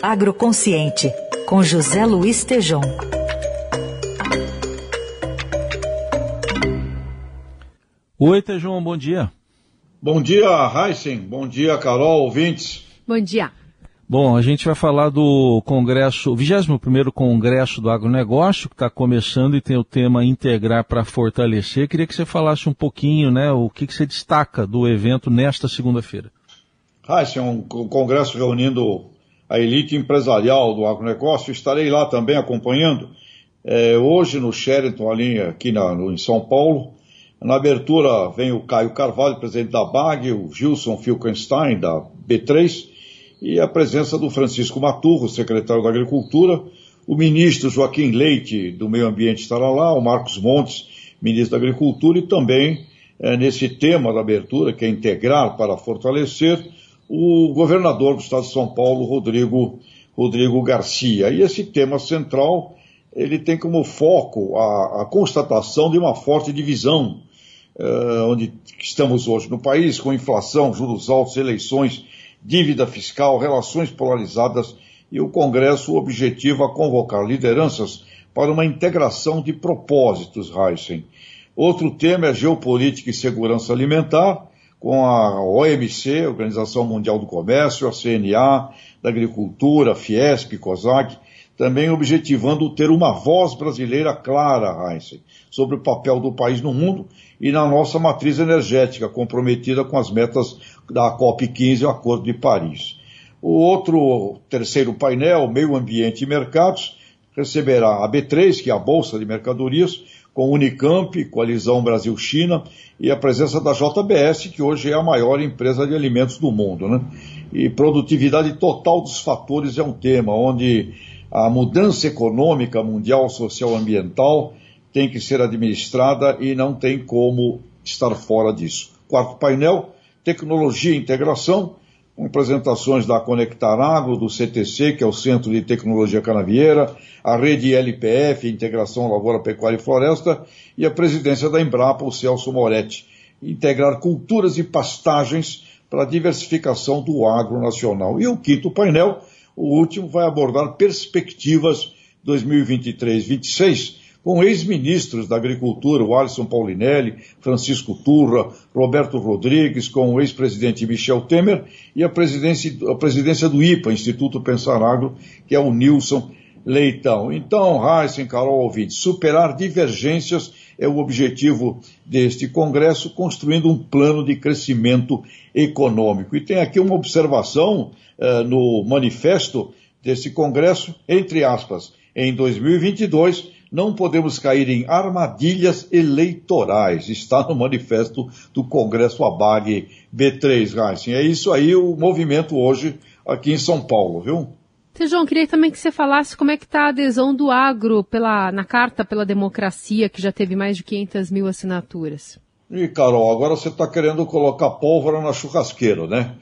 Agroconsciente, com José Luiz Tejom. Oi, Tejom, bom dia. Bom dia, Heisen. Bom dia, Carol, ouvintes. Bom dia. Bom, a gente vai falar do Congresso, 21º Congresso do Agronegócio, que está começando e tem o tema Integrar para Fortalecer. Queria que você falasse um pouquinho, né, o que, que você destaca do evento nesta segunda-feira. Heisen, um congresso reunindo a elite empresarial do agronegócio. Estarei lá também acompanhando. É, hoje no Sheraton, ali aqui na, no, em São Paulo, na abertura vem o Caio Carvalho, presidente da BAG, o Gilson Filkenstein, da B3, e a presença do Francisco Maturro, secretário da Agricultura, o ministro Joaquim Leite, do Meio Ambiente, estará lá, o Marcos Montes, ministro da Agricultura, e também, é, nesse tema da abertura, que é integrar para fortalecer, o governador do estado de São Paulo, Rodrigo, Rodrigo Garcia. E esse tema central, ele tem como foco a, a constatação de uma forte divisão uh, onde estamos hoje no país, com inflação, juros altos, eleições, dívida fiscal, relações polarizadas, e o Congresso objetiva convocar lideranças para uma integração de propósitos, Heisen. Outro tema é geopolítica e segurança alimentar, com a OMC, Organização Mundial do Comércio, a CNA, da Agricultura, Fiesp, COSAC, também objetivando ter uma voz brasileira clara, Heinz, sobre o papel do país no mundo e na nossa matriz energética, comprometida com as metas da COP15 e o Acordo de Paris. O outro terceiro painel, Meio Ambiente e Mercados, receberá a B3, que é a Bolsa de Mercadorias, com Unicamp, Coalizão Brasil-China e a presença da JBS, que hoje é a maior empresa de alimentos do mundo. Né? E produtividade total dos fatores é um tema onde a mudança econômica mundial, social, ambiental tem que ser administrada e não tem como estar fora disso. Quarto painel, tecnologia e integração, apresentações da Conectar Agro, do CTC, que é o Centro de Tecnologia Canavieira, a rede LPF, Integração Lavoura, Pecuária e Floresta, e a presidência da Embrapa, o Celso Moretti. Integrar culturas e pastagens para a diversificação do agro nacional. E o quinto painel, o último vai abordar perspectivas 2023-26 com ex-ministros da Agricultura, o Alisson Paulinelli, Francisco Turra, Roberto Rodrigues, com o ex-presidente Michel Temer e a presidência, a presidência do IPA, Instituto Pensar Agro, que é o Nilson Leitão. Então, Heisen, Carol Ouvinte, superar divergências é o objetivo deste Congresso, construindo um plano de crescimento econômico. E tem aqui uma observação uh, no manifesto desse Congresso, entre aspas, em 2022 não podemos cair em armadilhas eleitorais. Está no manifesto do Congresso ABAG B3, Heisen. É isso aí o movimento hoje aqui em São Paulo, viu? João, queria também que você falasse como é que está a adesão do agro pela, na Carta pela Democracia, que já teve mais de 500 mil assinaturas. E, Carol, agora você está querendo colocar pólvora na churrasqueira, né?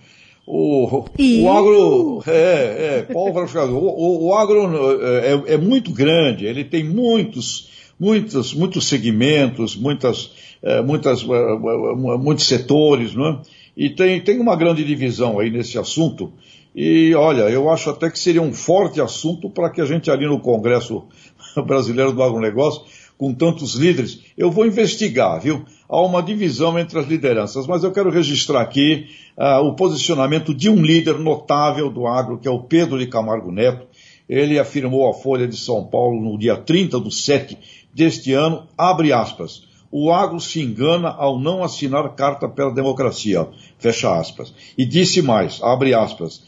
O, o agro, é, é, pólvora, o, o, o agro é, é, muito grande, ele tem muitos, muitos, muitos segmentos, muitas, é, muitas, é, é, muitos setores, não é? E tem, tem uma grande divisão aí nesse assunto, e olha, eu acho até que seria um forte assunto para que a gente ali no Congresso Brasileiro do Agronegócio, com tantos líderes, eu vou investigar, viu? Há uma divisão entre as lideranças, mas eu quero registrar aqui uh, o posicionamento de um líder notável do agro, que é o Pedro de Camargo Neto. Ele afirmou à Folha de São Paulo no dia 30 do 7 deste ano, abre aspas, o agro se engana ao não assinar carta pela democracia, fecha aspas. E disse mais, abre aspas,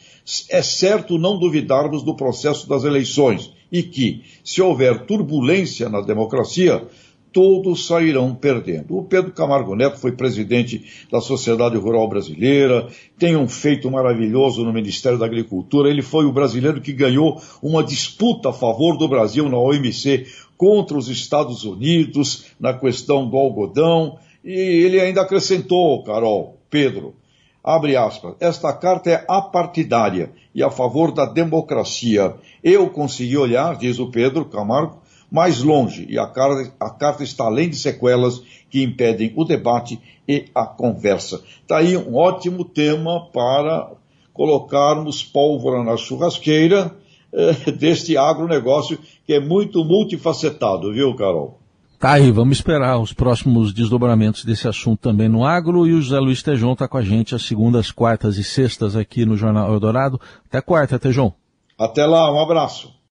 é certo não duvidarmos do processo das eleições e que, se houver turbulência na democracia, todos sairão perdendo. O Pedro Camargo Neto foi presidente da Sociedade Rural Brasileira, tem um feito maravilhoso no Ministério da Agricultura. Ele foi o brasileiro que ganhou uma disputa a favor do Brasil na OMC contra os Estados Unidos na questão do algodão. E ele ainda acrescentou, Carol, Pedro, abre aspas, esta carta é apartidária e a favor da democracia. Eu consegui olhar, diz o Pedro Camargo, mais longe e a carta, a carta está além de sequelas que impedem o debate e a conversa. Está aí um ótimo tema para colocarmos pólvora na churrasqueira eh, deste agronegócio que é muito multifacetado, viu, Carol? Tá aí, vamos esperar os próximos desdobramentos desse assunto também no agro e o José Luiz Tejon está com a gente às segundas, quartas e sextas aqui no Jornal Eldorado. Até quarta, Tejon. Até lá, um abraço.